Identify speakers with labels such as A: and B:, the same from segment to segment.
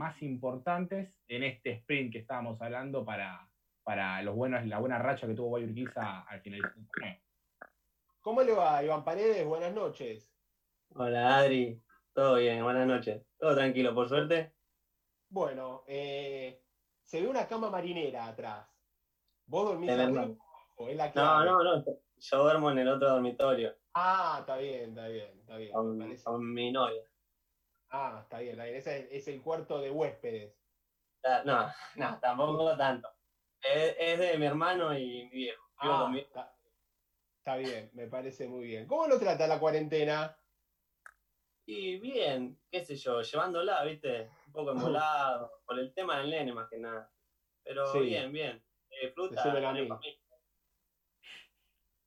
A: más importantes en este sprint que estábamos hablando para, para los buenos, la buena racha que tuvo Guayurquiza al finalizar el torneo.
B: ¿Cómo le va, Iván Paredes? Buenas noches.
C: Hola, Adri. Todo bien, buenas noches. Todo tranquilo, por suerte.
B: Bueno, eh, se ve una cama marinera atrás. ¿Vos dormís arriba o es la
C: No,
B: clave?
C: no, no. Yo duermo en el otro dormitorio
B: Ah, está bien, está bien, está bien. me
C: con, con mi novia.
B: Ah, está bien, está bien. Ese es, el cuarto de huéspedes.
C: Ah, No, no, tampoco tanto. Es, es de mi hermano y mi viejo.
B: Ah,
C: mi-
B: está, está bien, me parece muy bien. ¿Cómo lo trata la cuarentena?
C: Y bien, qué sé yo, llevándola, viste, un poco embolado, por el tema del nene más que nada. Pero
B: Sí.
C: bien, bien. Disfruta. Familia.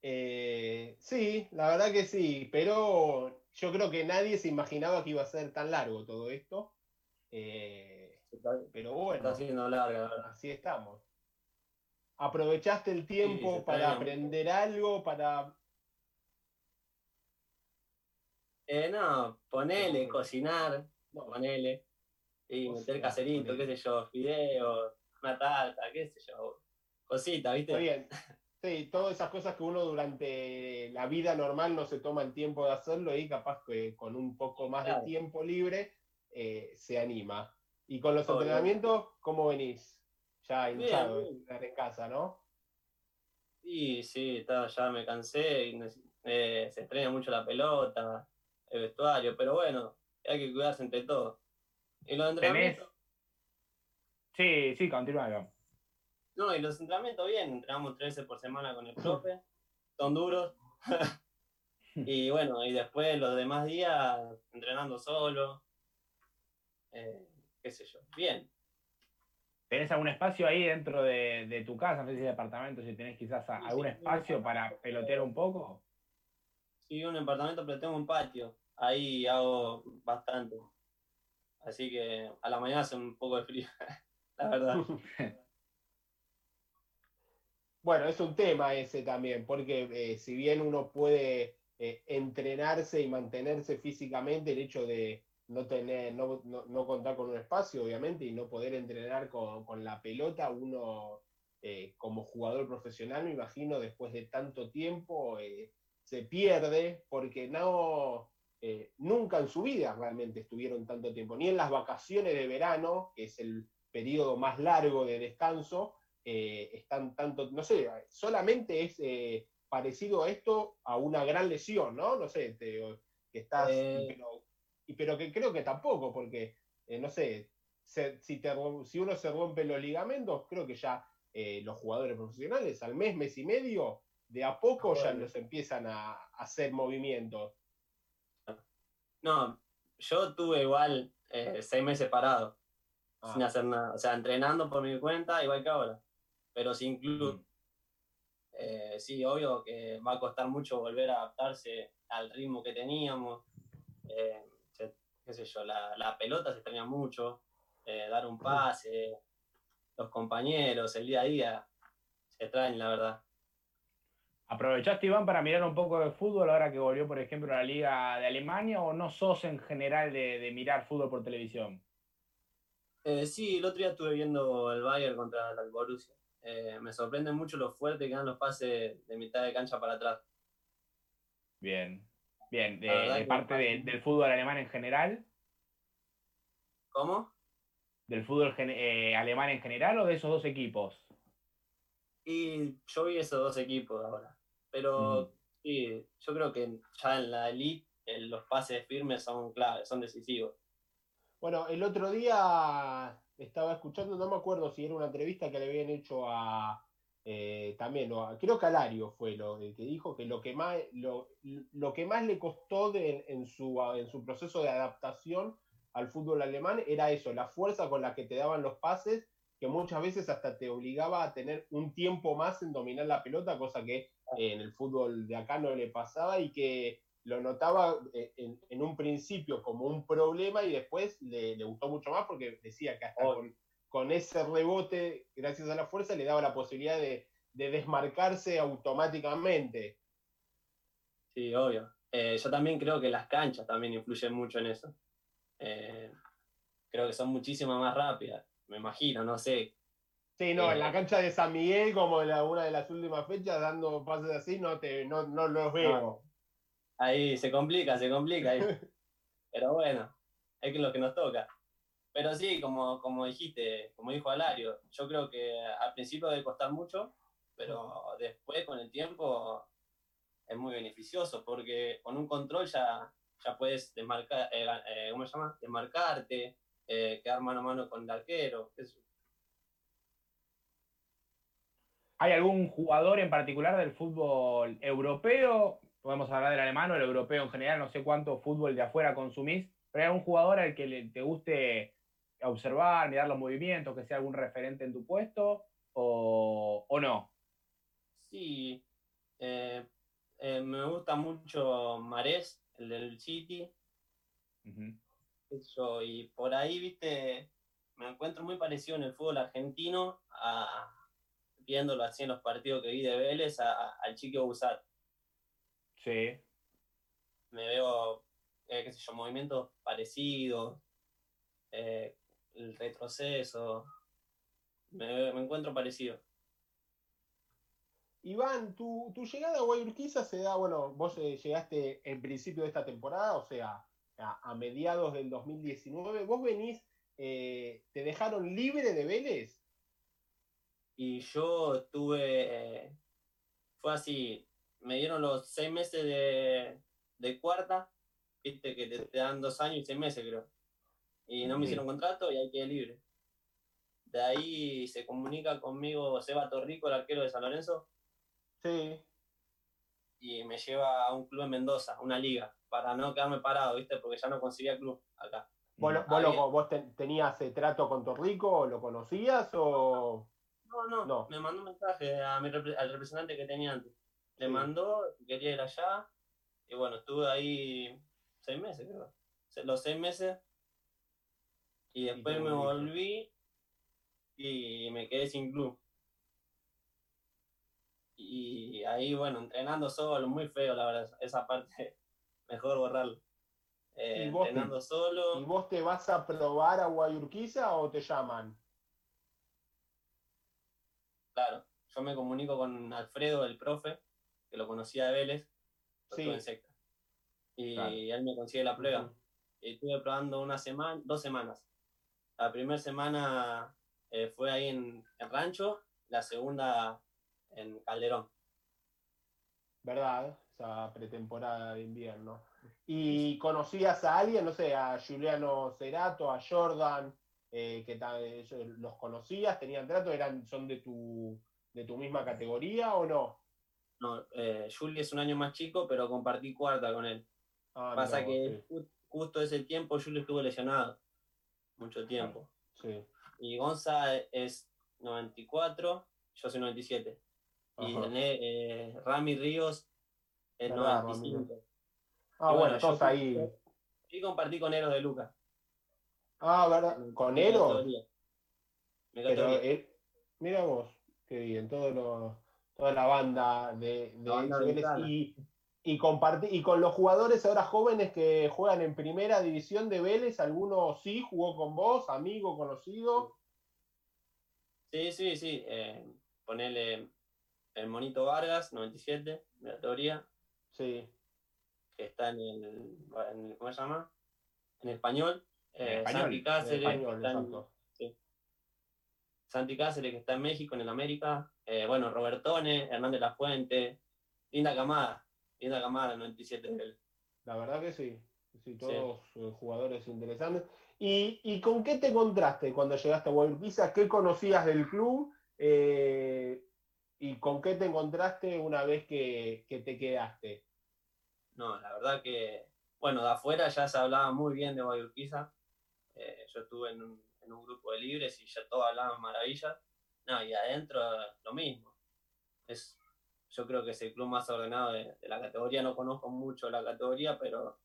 B: Eh, sí, la verdad que sí, pero yo creo que nadie se imaginaba que iba a ser tan largo todo esto. Eh,
C: Está,
B: pero bueno,
C: está siendo larga,
B: así estamos. ¿Aprovechaste el tiempo para aprender algo? Para...
C: Eh, no, ponele, cocinar,
B: No,
C: ponele, y meter caserito,
B: ponele.
C: qué sé yo, fideos, una tarta, qué sé yo, cosita,
B: Está
C: ¿viste?
B: bien. Sí, todas esas cosas que uno durante la vida normal no se toma el tiempo de hacerlo y capaz que con un poco más de tiempo libre eh, se anima. Y con los
C: Obvio.
B: entrenamientos, ¿cómo venís? Ya hinchado
C: bien.
B: estar en casa, ¿no?
C: Y sí, está, ya me cansé, y eh, se extraña mucho la pelota, el vestuario, pero bueno, hay que cuidarse entre todos. Y los entrenamientos,
A: Sí, sí, continúa.
C: No, y los entrenamientos bien, entrenamos tres veces por semana con el profe, son duros. y bueno, y después los demás días entrenando solo, eh, qué sé yo, bien.
A: ¿Tenés algún espacio ahí dentro de, de tu casa? No sé si departamento, si tenés quizás
C: Sí,
A: algún
C: sí,
A: espacio
C: sí.
A: para pelotear un poco.
C: Sí, un departamento, pero tengo un patio. Ahí hago bastante. Así que a la mañana hace un poco de frío, la verdad.
B: Bueno, es un tema ese también, porque eh, si bien uno puede eh, entrenarse y mantenerse físicamente, el hecho de no tener, no, no- no contar con un espacio, obviamente, y no poder entrenar con, la pelota, uno eh, como jugador profesional, me imagino, después de tanto tiempo, se pierde, porque no, nunca en su vida realmente estuvieron tanto tiempo, ni en las vacaciones de verano, que es el periodo más largo de descanso, eh, están tanto, no sé, solamente es eh, parecido a esto a una gran lesión, ¿no? No sé, te- que estás,
C: Eh.
B: pero, y, pero que creo que tampoco, porque, no sé, se- si, te si uno se rompe los ligamentos, creo que ya los jugadores profesionales al mes, mes y medio, de a poco ya
C: Bueno.
B: los empiezan a, a hacer movimientos.
C: No, yo tuve igual seis meses parado,
B: Ah.
C: sin hacer nada. O sea, entrenando por mi cuenta, igual que ahora, pero sin club.
A: Mm.
C: Eh, sí, obvio que va a costar mucho volver a adaptarse al ritmo que teníamos. Eh, qué sé yo, la, la pelota se extraña mucho, eh, dar un pase, los compañeros, el día a día, se extraña, la verdad.
A: ¿Aprovechaste, Iván, para mirar un poco de fútbol ahora que volvió, por ejemplo, a la Liga de Alemania o no sos en general de, de mirar fútbol por televisión?
C: Eh, sí, el otro día estuve viendo el Bayern contra el Borussia. Eh, me sorprende mucho lo fuerte que dan los pases de mitad de cancha para atrás.
A: Bien, bien. De, parte de- del fútbol alemán en general,
C: ¿Cómo?
A: del fútbol eh, alemán en general o de esos dos equipos.
C: Y yo vi esos dos equipos ahora. Pero
A: Ujú.
C: sí, yo creo que ya en la elite eh, los pases firmes son claves, son decisivos.
B: Bueno, el otro día estaba escuchando, no me acuerdo si era una entrevista que le habían hecho a eh, también, creo que a Lario fue lo que dijo que lo que más, lo, lo que más le costó en, su, en su proceso de adaptación al fútbol alemán era eso, la fuerza con la que te daban los pases, que muchas veces hasta te obligaba a tener un tiempo más en dominar la pelota, cosa que eh, en el fútbol de acá no le pasaba y que lo notaba eh, en, en un principio como un problema y después le, le gustó mucho más porque decía que hasta con, con ese rebote, gracias a la fuerza, le daba la posibilidad de, de desmarcarse automáticamente.
C: Sí, obvio. Eh, yo también creo que las canchas también influyen mucho en eso. Eh, creo que son muchísimas más rápidas, me imagino, no sé.
B: Sí, no, en la cancha de San Miguel, como en la- una de las últimas fechas, dando pases así, no te, no, no los veo.
C: Ahí se complica, se complica. ahí. Pero bueno, es que lo que nos toca. Pero sí, como, como dijiste, como dijo Alario, yo creo que al principio debe costar mucho, pero después con el tiempo es muy beneficioso, porque con un control ya, ya puedes desmarcar, eh, eh, ¿cómo se llama? Desmarcarte, eh, quedar mano a mano con el arquero.
A: ¿Hay algún jugador en particular del fútbol europeo? Podemos hablar del alemán o el europeo en general, no sé cuánto fútbol de afuera consumís, pero hay algún jugador al que le- te guste observar, mirar los movimientos, que sea algún referente en tu puesto o, o no.
C: Sí, eh, eh, me gusta mucho Marés, el del City, yo, y por ahí, viste, me encuentro muy parecido en el fútbol argentino, a, viéndolo así en los partidos que vi de Vélez, a- al Chico Busat.
A: Sí.
C: Me veo, eh, qué sé yo, movimientos parecidos, eh, el retroceso, me, me encuentro parecido.
B: Iván, tu, tu llegada a Guayurquiza se da, bueno, vos eh, llegaste en principio de esta temporada, o sea, a, a mediados del 2019. ¿Vos venís, eh, te dejaron libre de Vélez?
C: Y yo estuve, eh, fue así, me dieron los seis meses de, de cuarta, viste que te, te dan dos años y seis meses creo. Y no me hicieron contrato y ahí quedé libre. De ahí se comunica conmigo Seba Torrico, el arquero de San Lorenzo,
B: Sí.
C: y me lleva a un club en Mendoza, una liga, para no quedarme parado, viste, porque ya no conseguía club acá.
B: ¿Vos, lo- vos lo- vos te- tenías eh, trato con Torrico? ¿Lo conocías o...?
C: No, no,
B: No.
C: me mandó un mensaje a mi al representante que tenía antes. Le mandó, que quería ir allá, y bueno, estuve ahí seis meses, creo. Los seis meses, y después me volví y me quedé sin club. Y ahí, bueno, entrenando solo, muy feo, la verdad, esa parte, mejor borrarlo. Eh,
B: ¿Y vos te-
C: entrenando solo.
B: ¿Y vos te vas a probar a Guayurquiza o te llaman?
C: Claro, yo me comunico con Alfredo, el profe, que lo conocía de Vélez,
B: Sí.
C: en secta. Y
B: Claro.
C: él me consigue la prueba. Y estuve probando una semana, dos semanas. La primera semana eh, fue ahí en, en Rancho, la segunda en Calderón.
B: ¿Verdad? Esa pretemporada de invierno. ¿Y conocías a alguien, no sé, a Juliano Cerato, a Jordan, eh, que los conocías, tenían trato, eran, son de tu, de tu misma categoría o no?
C: No, eh, Juli es un año más chico, pero compartí cuarta con él.
B: Ah,
C: Pasa
B: mirá
C: que justo ese tiempo Juli estuvo lesionado. Mucho tiempo.
B: sí, sí.
C: Y Gonza es 94, yo soy 97. Y eh, Rami Ríos es
B: Verdad,
C: 95.
B: Ah,
C: Y
B: bueno,
C: yo-
B: ahí.
C: Y compartí con Eros de Lucas.
B: Ah, ¿verdad? ¿Con Eros?
C: Mi
B: Pero,
C: categoría.
B: eh, mira vos, qué bien, todo lo- toda la banda de, de
C: La banda
B: y, y, y con los jugadores ahora jóvenes que juegan en primera división de Vélez, ¿alguno sí jugó con vos, amigo, conocido?
C: Sí, sí, sí. Eh, ponele el Monito Vargas, 97, de la teoría,
B: Sí,
C: que está en el, en el- ¿cómo se llama? En español.
A: En
C: Eh,
A: español,
C: Santi
B: en
C: Cáceres,
B: español,
C: que está en-
B: exacto.
C: Santi Cáceres, que está en México, en el América. Eh, bueno, Robertone, Hernández La Fuente. Linda camada. Linda camada, 97 de él.
B: La verdad que sí. Sí, todos eh, jugadores interesantes. ¿Y, y con qué te encontraste cuando llegaste a Guadalquivir? ¿Qué conocías del club? Eh, ¿Y con qué te encontraste una vez que, que te quedaste?
C: No, la verdad que, bueno, de afuera ya se hablaba muy bien de Guayurquiza. Eh, yo estuve en un, en un grupo de libres y ya todos hablaban maravillas. No, y adentro lo mismo. Es, yo creo que es el club más ordenado de, de la categoría. No conozco mucho la categoría, pero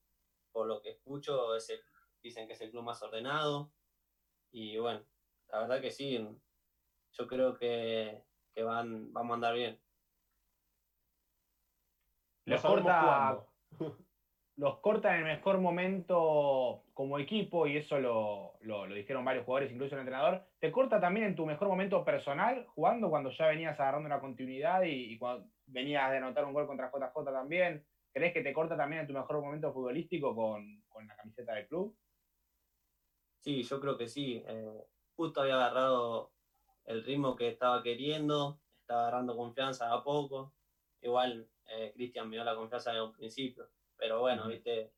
C: por lo que escucho es el- dicen que es el club más ordenado. Y bueno, la verdad que sí, yo creo que, que van, vamos a andar bien.
A: Corta,
B: cuándo.
A: los corta en el mejor momento como equipo, y eso lo, lo, dijeron varios jugadores, incluso el entrenador, ¿te corta también en tu mejor momento personal jugando cuando ya venías agarrando una continuidad y, cuando venías de anotar un gol contra JJ también? ¿Crees que te corta también en tu mejor momento futbolístico con, con la camiseta del club?
C: Sí, yo creo que sí. Eh, justo había agarrado el ritmo que estaba queriendo, estaba agarrando confianza a poco. Igual eh, Cristian me dio la confianza desde un principio pero bueno, viste,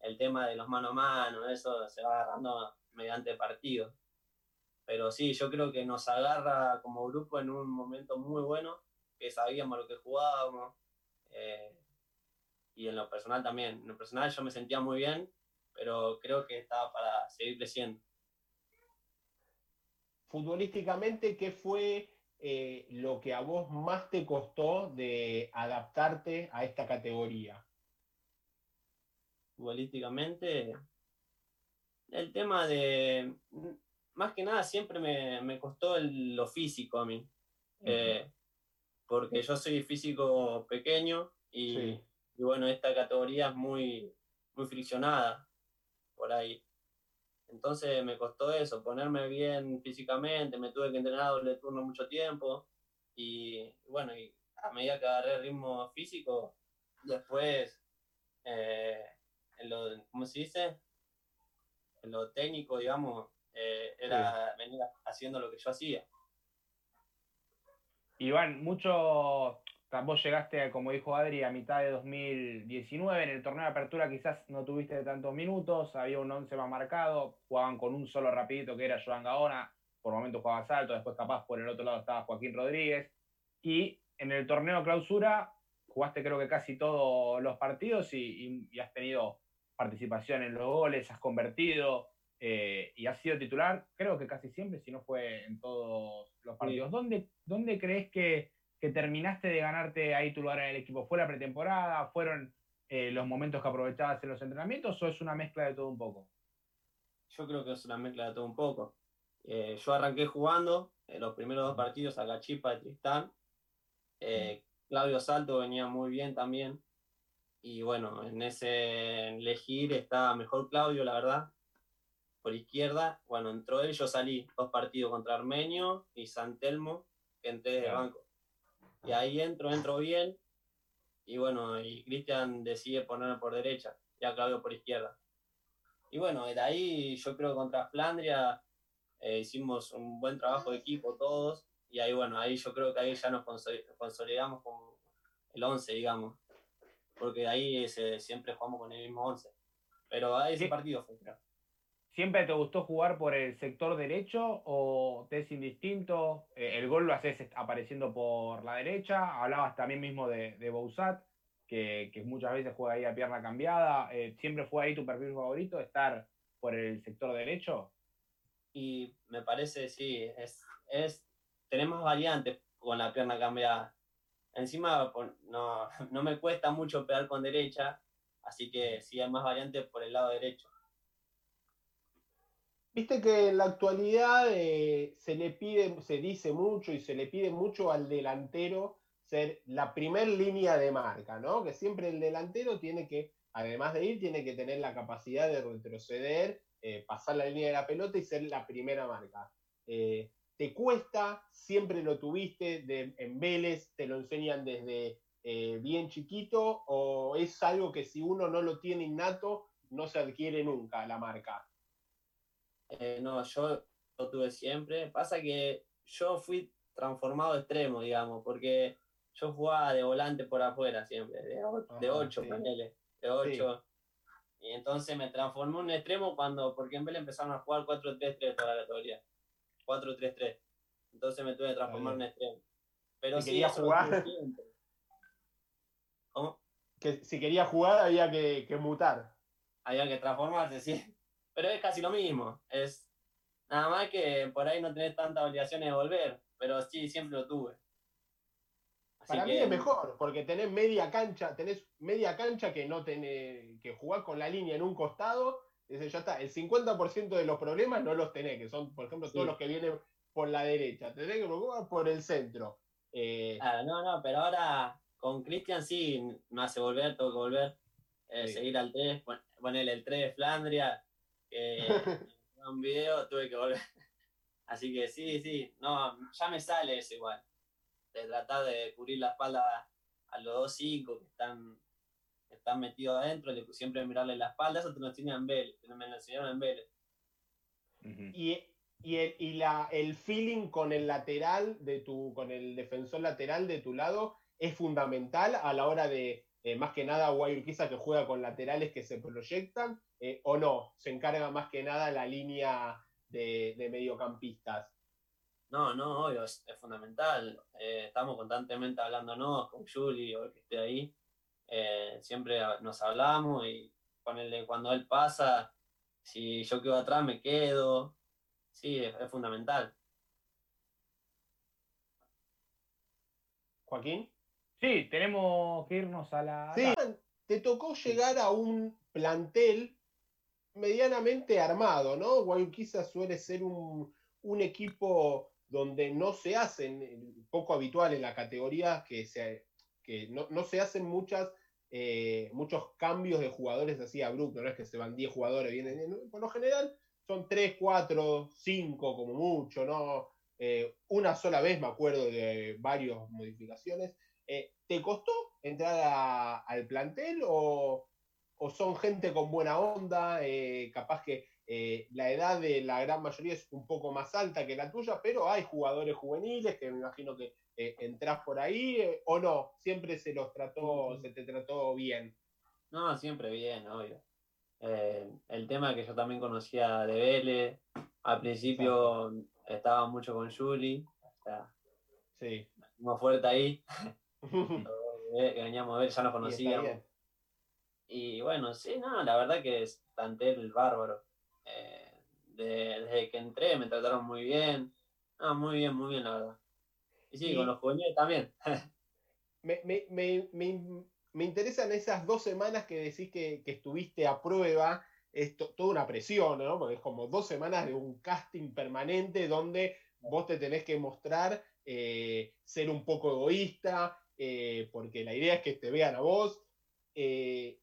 C: el tema de los mano a mano, eso se va agarrando mediante partido. Pero sí, yo creo que nos agarra como grupo en un momento muy bueno, que sabíamos lo que jugábamos. Eh, y en lo personal también. En lo personal yo me sentía muy bien, pero creo que estaba para seguir creciendo.
B: Futbolísticamente, ¿qué fue eh, lo que a vos más te costó de adaptarte a esta categoría?
C: Futbolísticamente, el tema de, más que nada, siempre me, costó lo físico a mí. Eh, porque yo soy físico pequeño y, bueno, esta categoría es muy, muy friccionada por ahí. Entonces me costó eso, ponerme bien físicamente, me tuve que entrenar doble turno mucho tiempo y bueno, y a medida que agarré el ritmo físico, después eh, en lo, ¿cómo se dice? En lo técnico, digamos, eh, era venir haciendo lo que yo hacía.
A: Iván, mucho, vos llegaste, como dijo Adri, a mitad de 2019, en el torneo de apertura quizás no tuviste tantos minutos, había un 11 más marcado, jugaban con un solo rapidito que era Joan Gaona, por momentos jugaba Salto, después capaz por el otro lado estaba Joaquín Rodríguez, y en el torneo clausura jugaste creo que casi todos los partidos y has tenido participación en los goles, has convertido eh, y has sido titular, creo que casi siempre, si no fue en todos los partidos. ¿Dónde, ¿Dónde, crees que, terminaste de ganarte ahí tu lugar en el equipo? ¿Fue la pretemporada? ¿Fueron eh, los momentos que aprovechabas en los entrenamientos o es una mezcla de todo un poco?
C: Yo creo que es una mezcla de todo un poco. Eh, yo arranqué jugando en los primeros dos partidos a la Chipa de Tristán. Claudio Salto venía muy bien también. Y bueno, en ese elegir está mejor Claudio, la verdad. Por izquierda, bueno, entró él, yo salí dos partidos contra Armenio y San Telmo, que entré de banco. Y ahí entro, entro bien. Y bueno, y Cristian decide ponerme por derecha, ya Claudio por izquierda. Y bueno, de ahí yo creo que contra Flandria eh, hicimos un buen trabajo de equipo todos. Y ahí bueno, ahí yo creo que ahí ya nos consolidamos como el 11, digamos porque ahí siempre jugamos con el mismo 11. Pero a ese partido fue,
A: ¿Siempre te gustó jugar por el sector derecho o te es indistinto? Eh, el gol lo haces apareciendo por la derecha. Hablabas también mismo de, de Bouzat, que, muchas veces juega ahí a pierna cambiada. Eh, ¿Siempre fue ahí tu perfil favorito, estar por el sector derecho?
C: Y me parece, sí, es, es, tenemos variantes con la pierna cambiada. Encima no, no me cuesta mucho pegar con derecha, así que sí hay más variantes por el lado derecho.
B: Viste que en la actualidad eh, se le pide, se dice mucho y se le pide mucho al delantero ser la primer línea de marca, ¿no? Que siempre el delantero tiene que, además de ir, tiene que tener la capacidad de retroceder, eh, pasar la línea de la pelota y ser la primera marca. Eh, te cuesta, siempre lo tuviste de, en Vélez, te lo enseñan desde eh, bien chiquito, o es algo que si uno no lo tiene innato, no se adquiere nunca la marca?
C: Eh, no, yo lo tuve siempre. Pasa que yo fui transformado extremo, digamos, porque yo jugaba de volante por afuera siempre, de, 8, de 8. Y entonces me transformé en extremo cuando, porque en Vélez empezaron a jugar 4-3-3 toda la categoría. 4-3-3. Entonces me tuve que transformar en extremo. Pero si quería jugar.
B: ¿Cómo? Que si quería jugar había que, mutar.
C: Había que transformarse, sí. Pero es casi lo mismo. Es nada más que por ahí no tenés tantas obligaciones de volver. Pero sí, siempre lo tuve.
B: Para mí es mejor, porque tenés media cancha, tenés media cancha que no tenés que jugar con la línea en un costado ya está, el 50% de los problemas no los tenés, que son, por ejemplo, todos los que vienen por la derecha. Tenés que preocupar por el centro.
C: Eh, no, no, pero ahora con Cristian sí me hace volver, tengo que volver. eh, seguir al 3, ponerle el 3 de Flandria, que un video tuve que volver. Así que sí, sí, no, ya me sale eso igual. De tratar de cubrir la espalda a los 2-5 que están, están metidos adentro, siempre mirarle la espalda, eso te lo enseñan en Vélez, me lo enseñaron en Vélez.
B: Y, y, el, y la, el feeling con el lateral de tu, con el defensor lateral de tu lado es fundamental a la hora de, eh, más que nada, Guayurquiza que juega con laterales que se proyectan, eh, o no, se encarga más que nada la línea de, mediocampistas.
C: No, no, obvio, es, fundamental. Eh, estamos constantemente hablándonos con Juli o el que esté ahí. Siempre nos hablamos y con cuando él pasa, si yo quedo atrás me quedo. Sí, es, fundamental.
B: Joaquín.
A: Sí, tenemos que irnos a la...
B: Sí, te tocó llegar a un plantel medianamente armado, ¿no? Guayuquiza suele ser un, equipo donde no se hacen, poco habitual en la categoría, que, se, que no, no se hacen muchas eh, muchos cambios de jugadores así abruptos, no es que se van 10 jugadores, vienen, por lo general son 3, 4, 5 como mucho, ¿no? Eh, una sola vez me acuerdo de varias modificaciones. Eh, ¿Te costó entrar al plantel o, o, son gente con buena onda? capaz que la edad de la gran mayoría es un poco más alta que la tuya, pero hay jugadores juveniles que me imagino que eh, ¿entrás por ahí eh, o no? ¿Siempre se los trató, se te trató bien?
C: No, siempre bien, obvio. Eh, el tema que yo también conocía de Vélez, al principio estaba mucho con Juli, o sea,
B: sí.
C: más fuerte ahí, veníamos a ver, ya nos conocíamos. Y, bueno, sí, no, la verdad que es plantel bárbaro. Desde que entré me trataron muy bien. No, muy bien, muy bien, la verdad sí, con los juveniles también.
B: me, me, me, me, interesan esas dos semanas que decís que, estuviste a prueba. Es toda una presión, ¿no? Porque es como dos semanas de un casting permanente donde vos te tenés que mostrar eh, ser un poco egoísta, eh, porque la idea es que te vean a vos. Eh,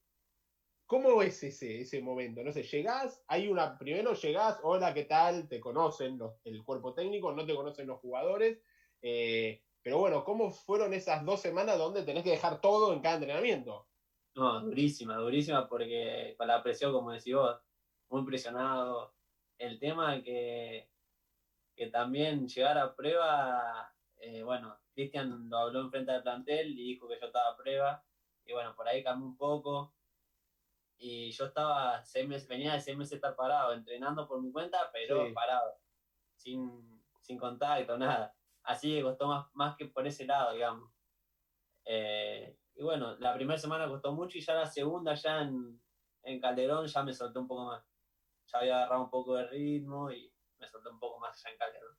B: ¿Cómo es ese, ese momento? No sé, llegás, hay una, primero llegás, hola, ¿qué tal? Te conocen el cuerpo técnico, no te conocen los jugadores, eh, pero bueno, ¿cómo fueron esas dos semanas donde tenés que dejar todo en cada entrenamiento?
C: No, durísima, durísima, porque con la presión, como decís vos, muy presionado. El tema que, que también llegar a prueba, eh, bueno, Cristian lo habló en frente del plantel y dijo que yo estaba a prueba. Y bueno, por ahí cambió un poco. Y yo estaba, seis meses, venía de seis meses estar parado, entrenando por mi cuenta, pero parado, sin, sin contacto, nada así que costó más, más que por ese lado, digamos. Eh, y bueno, la primera semana costó mucho y ya la segunda, ya en, en Calderón, ya me solté un poco más. Ya había agarrado un poco de ritmo y me solté un poco más ya en Calderón.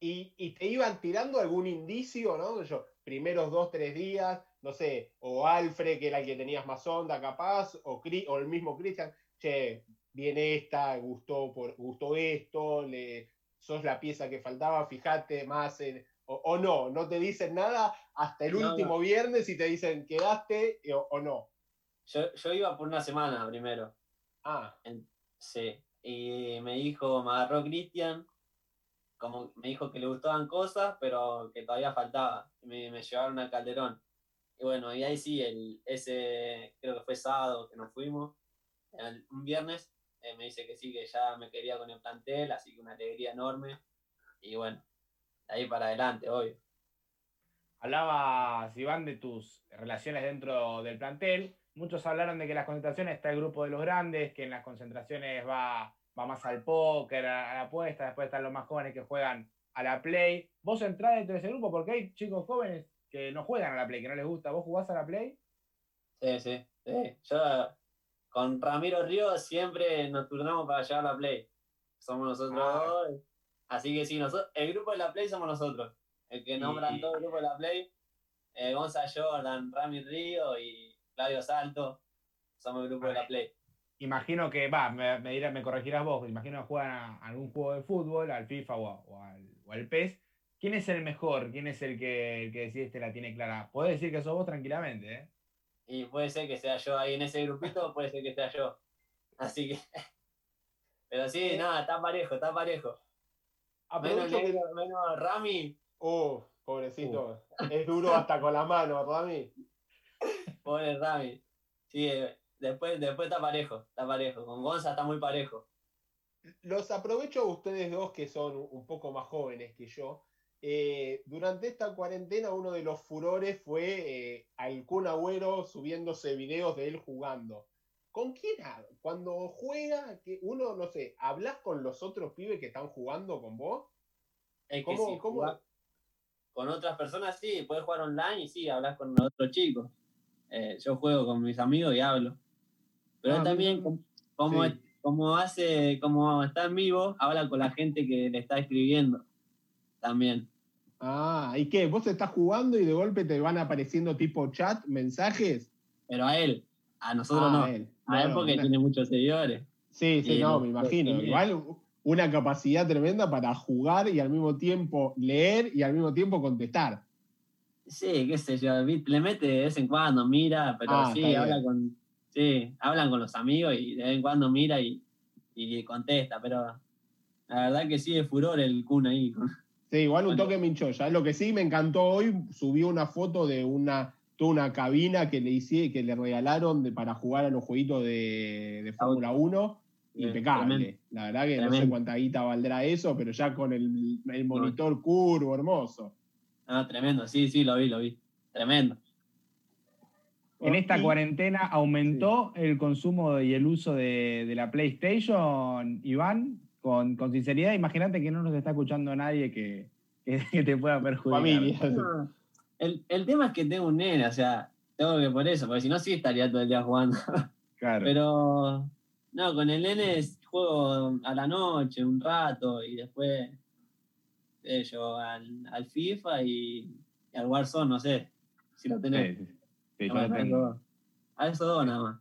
B: ¿Y, y te iban tirando algún indicio, no? Yo, primeros dos, tres días, no sé, o Alfred, que era el que tenías más onda capaz, o, o el mismo Cristian, che, viene esta, gustó, por, gustó esto, le, sos la pieza que faltaba, fíjate más en, o, no, no te dicen nada hasta el último viernes y te dicen quedaste o, no.
C: Yo, iba por una semana primero.
B: Ah.
C: sí, y me dijo, me agarró Cristian, como me dijo que le gustaban cosas, pero que todavía faltaba. Me, me llevaron a Calderón. Y bueno, y ahí sí, el, ese, creo que fue sábado que nos fuimos, un viernes, eh, me dice que sí, que ya me quería con el plantel, así que una alegría enorme. Y bueno, de ahí para adelante, obvio.
A: Hablabas, Iván, de tus relaciones dentro del plantel. Muchos hablaron de que en las concentraciones está el grupo de los grandes, que en las concentraciones va, va más al póker, a, la apuesta, después están los más jóvenes que juegan a la play. ¿Vos entrás dentro de ese grupo? Porque hay chicos jóvenes que no juegan a la play, que no les gusta. ¿Vos jugás a la play?
C: Sí, sí, sí. Yo con Ramiro Ríos siempre nos turnamos para llevar la Play. Somos nosotros ah. dos. Así que sí, nosotros, el grupo de la Play somos nosotros. El que nombran todo el grupo de la Play. Eh, Gonzalo Jordan, Rami Río y Claudio Salto. Somos el grupo de la Play.
A: Imagino que, va, me, me, me corregirás vos, imagino que juegan a algún juego de fútbol, al FIFA o, al, o, al, PES. ¿Quién es el mejor? ¿Quién es el que, el que este la tiene clara? Podés decir que sos vos tranquilamente, ¿eh?
C: Y puede ser que sea yo ahí en ese grupito, puede ser que sea yo. Así que. Pero sí,
B: Eh.
C: nada, está parejo, está parejo. Menos,
B: Aprovecho que.
C: menos Rami,
B: Oh, pobrecito. Es duro hasta con la mano, Rami.
C: pobre Rami. Sí, eh, después, después está parejo, está parejo. Con Gonza está muy parejo.
B: Los aprovecho a ustedes dos que son un poco más jóvenes que yo. Eh, durante esta cuarentena uno de los furores fue eh, al Kun Agüero subiéndose videos de él jugando. ¿Con quién? Cuando juega, que uno, no sé, ¿hablas con los otros pibes que están jugando con vos?
C: Es que
B: ¿Cómo-
C: con otras personas sí, puedes jugar online y sí, hablas con otros chicos. Eh, yo juego con mis amigos y hablo. Pero
B: Ah,
C: también, como,
B: Sí.
C: como hace, como está en vivo, habla con la gente que le está escribiendo. También.
B: Ah, ¿y qué? ¿Vos estás jugando y de golpe te van apareciendo tipo chat, mensajes?
C: Pero a él, a nosotros
B: Ah,
C: no.
B: él.
C: A él
B: Bueno,
C: porque
B: una-
C: tiene muchos seguidores.
B: Sí, sí,
C: Y
B: no, me imagino. Igual una capacidad tremenda para jugar y al mismo tiempo leer y al mismo tiempo contestar.
C: Sí, qué sé yo, le mete de vez en cuando, mira, pero
B: Ah,
C: sí, habla
B: bien.
C: con, sí, hablan con los amigos y de vez en cuando mira y, y contesta, pero la verdad que sí es furor el Kun ahí.
B: Sí, igual un toque minchoya. Lo que sí me encantó hoy, subió una foto de una, toda una cabina que le hice, que le regalaron de- para jugar a los jueguitos de, de Fórmula 1.
C: Sí,
B: Impecable.
C: tremendo.
B: La verdad que no sé cuánta guita valdrá eso, pero ya con el, el monitor curvo, hermoso.
C: Ah, tremendo, sí, sí, lo vi, lo vi. Tremendo.
A: En esta cuarentena aumentó el consumo y el uso de, de la PlayStation, Iván, con, con sinceridad. Imagínate que no nos está escuchando nadie que, que- que te pueda perjudicar.
B: Familia.
C: No, El, el tema es que tengo un nene, o sea, tengo que por eso, porque si no sí estaría todo el día jugando.
A: Claro.
C: Pero no, con el nene juego a la noche un rato y después yo al, al FIFA y, y al Warzone, no sé si lo tenés.
A: Sí, sí, sí, yo
C: No,
A: lo
C: no,
A: tengo.
C: no. A esos dos nada más.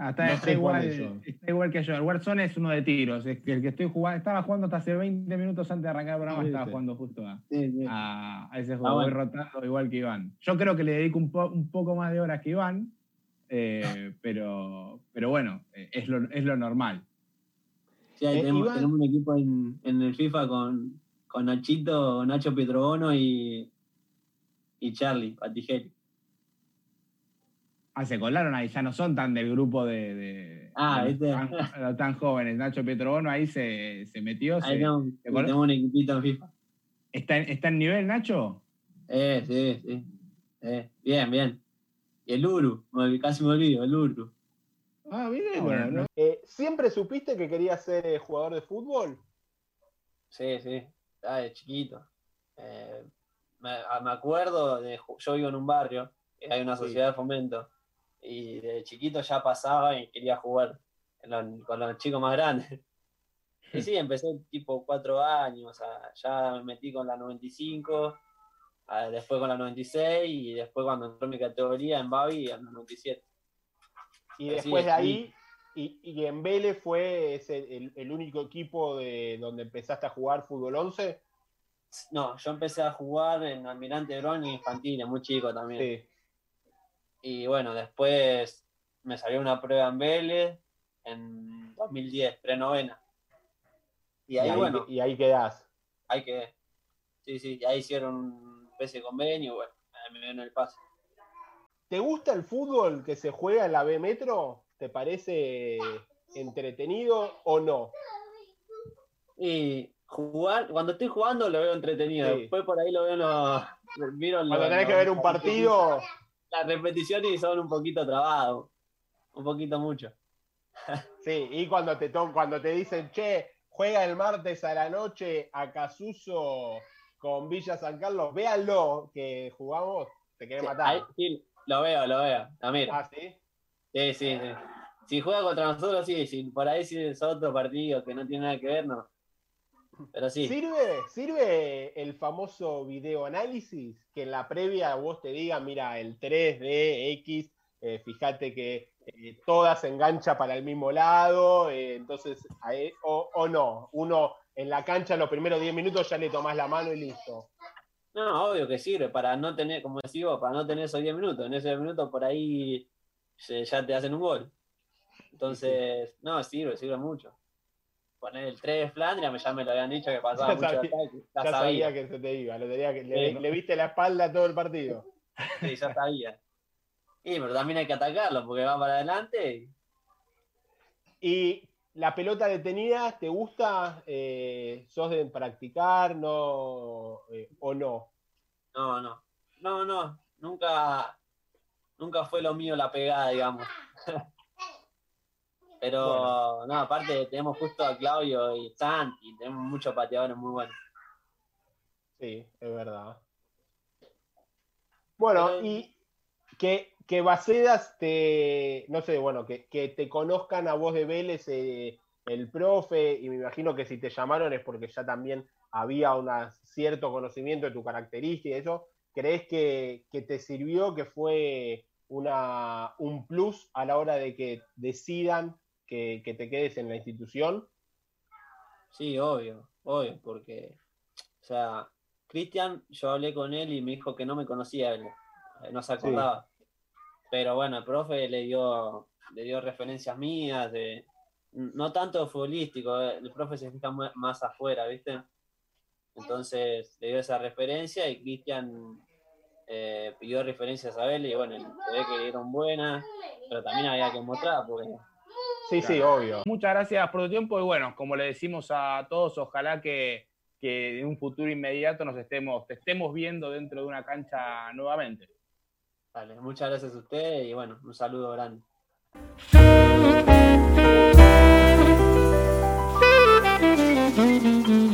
A: Ah, está,
B: No
A: está igual, está igual que yo. El Warzone es uno de tiros. Es que el que estoy jugando, estaba jugando hasta hace 20 minutos antes de arrancar el programa,
B: Ah,
A: estaba jugando justo a,
C: Sí, sí.
A: a- a ese juego. Voy
C: bueno.
A: rotando igual que Iván. Yo creo que le dedico un, po- un poco más de horas que Iván, eh, pero, pero bueno, es lo, es lo normal.
C: Sí, ahí
B: Eh,
C: tenemos,
B: Iván-
C: tenemos un equipo en, en el FIFA con, con Nachito, Nacho Pietrobono y, y Charlie Patigeli.
A: Ah, se colaron ahí, ya no son tan del grupo de, de-
C: Ah,
A: de tan, los tan jóvenes. Nacho Petrobono ahí se, se metió.
C: Ahí
A: se-
C: tenemos un equipito en FIFA.
A: ¿Está, en- ¿Está en nivel, Nacho?
C: Eh, sí, sí. Eh, bien, bien. Y el Uru, casi me olvido, el Uru.
B: Ah, mire,
A: Ah, bueno,
B: no. Eh, ¿Siempre supiste que querías ser eh, jugador de fútbol?
C: Sí, sí, ah, de chiquito. Eh, me, a- me acuerdo, de, yo vivo en un barrio, hay una
B: Sí.
C: sociedad de fomento, y de chiquito ya pasaba y quería jugar con los chicos más grandes. Y sí, empecé tipo cuatro años, o sea, ya me metí con la 95, ah, después con la 96 y después cuando entró mi categoría en Bavi en la 97.
B: Y
C: Así
B: después
C: es,
B: de ahí, y, y en Vélez fue ese el, el único equipo de donde empezaste a jugar fútbol 11.
C: No, yo empecé a jugar en Almirante Brown y infantil, muy chico también.
B: Sí.
C: Y bueno, después me salió una prueba en Vélez en 2010, prenovena. Y
B: Y
C: ahí,
B: ahí,
C: bueno,
B: y ahí quedás.
C: hay que. Sí, sí, y ahí hicieron un especie de convenio, y bueno, ahí me dieron el pase.
B: ¿Te gusta el fútbol que se juega en la B Metro? ¿Te parece entretenido o no?
C: Y jugar, cuando estoy jugando lo veo entretenido,
B: Sí.
C: después por ahí lo veo los. miro
B: Cuando tenés que ver un partido,
C: Las repeticiones son un poquito trabados, un poquito mucho.
B: sí, y cuando te cuando te dicen, che, juega el martes a la noche a Casuso con Villa San Carlos, véanlo que jugamos, te quiere
C: Sí,
B: matar.
C: ahí- sí, lo veo, lo veo, lo miro.
B: Ah, sí.
C: Sí, sí, sí. Si juega contra nosotros, sí. Si por ahí sí es otro partido que no tiene nada que ver, no. Pero sí.
B: ¿Sirve, ¿Sirve el famoso videoanálisis? Que en la previa vos te digan, mira, el 3 de X, eh, fíjate que eh, todas se engancha para el mismo lado, eh, entonces, ahí- o, o no, uno en la cancha los primeros 10 minutos ya le tomás la mano y listo.
C: No, obvio que sirve para no tener, como decís vos, para no tener esos 10 minutos. En esos 10 minutos por ahí ya te hacen un gol. Entonces, no, sirve, sirve mucho. Poner el 3 de Flandria, ya me lo habían dicho que pasaba mucho
B: sabía, Ya, sabía. que se te iba, le, viste la espalda todo el partido.
C: Sí, ya sabía. Y pero también hay que atacarlo porque va para adelante.
B: Y la pelota detenida, ¿te gusta? Eh, ¿Sos de practicar no, eh, o no?
C: No, no. No, no. Nunca, nunca fue lo mío la pegada, digamos. Pero, no, aparte tenemos justo a Claudio y Santi, tenemos muchos pateadores muy buenos.
B: Sí, es verdad. Bueno, y que, que Bacedas te, no sé, bueno, que, te conozcan a vos de Vélez eh, el profe, y me imagino que si te llamaron es porque ya también había un cierto conocimiento de tu característica y eso. ¿Crees que, que te sirvió, que fue una, un plus a la hora de que decidan que, te quedes en la institución?
C: Sí, obvio, obvio, porque, o sea, Cristian, yo hablé con él y me dijo que no me conocía, él, eh, no se acordaba. Pero bueno, el profe le dio, le dio referencias mías, de, no tanto futbolístico, eh, el profe se fija más afuera, ¿viste? Entonces le dio esa referencia y Cristian eh, pidió referencias a él y bueno, se ve que dieron buenas, pero también había que mostrar porque
B: Sí, sí, obvio.
A: Muchas gracias por tu tiempo y bueno, como le decimos a todos, ojalá que, en un futuro inmediato nos estemos, estemos viendo dentro de una cancha nuevamente.
C: Vale, muchas gracias a usted y bueno, un saludo grande.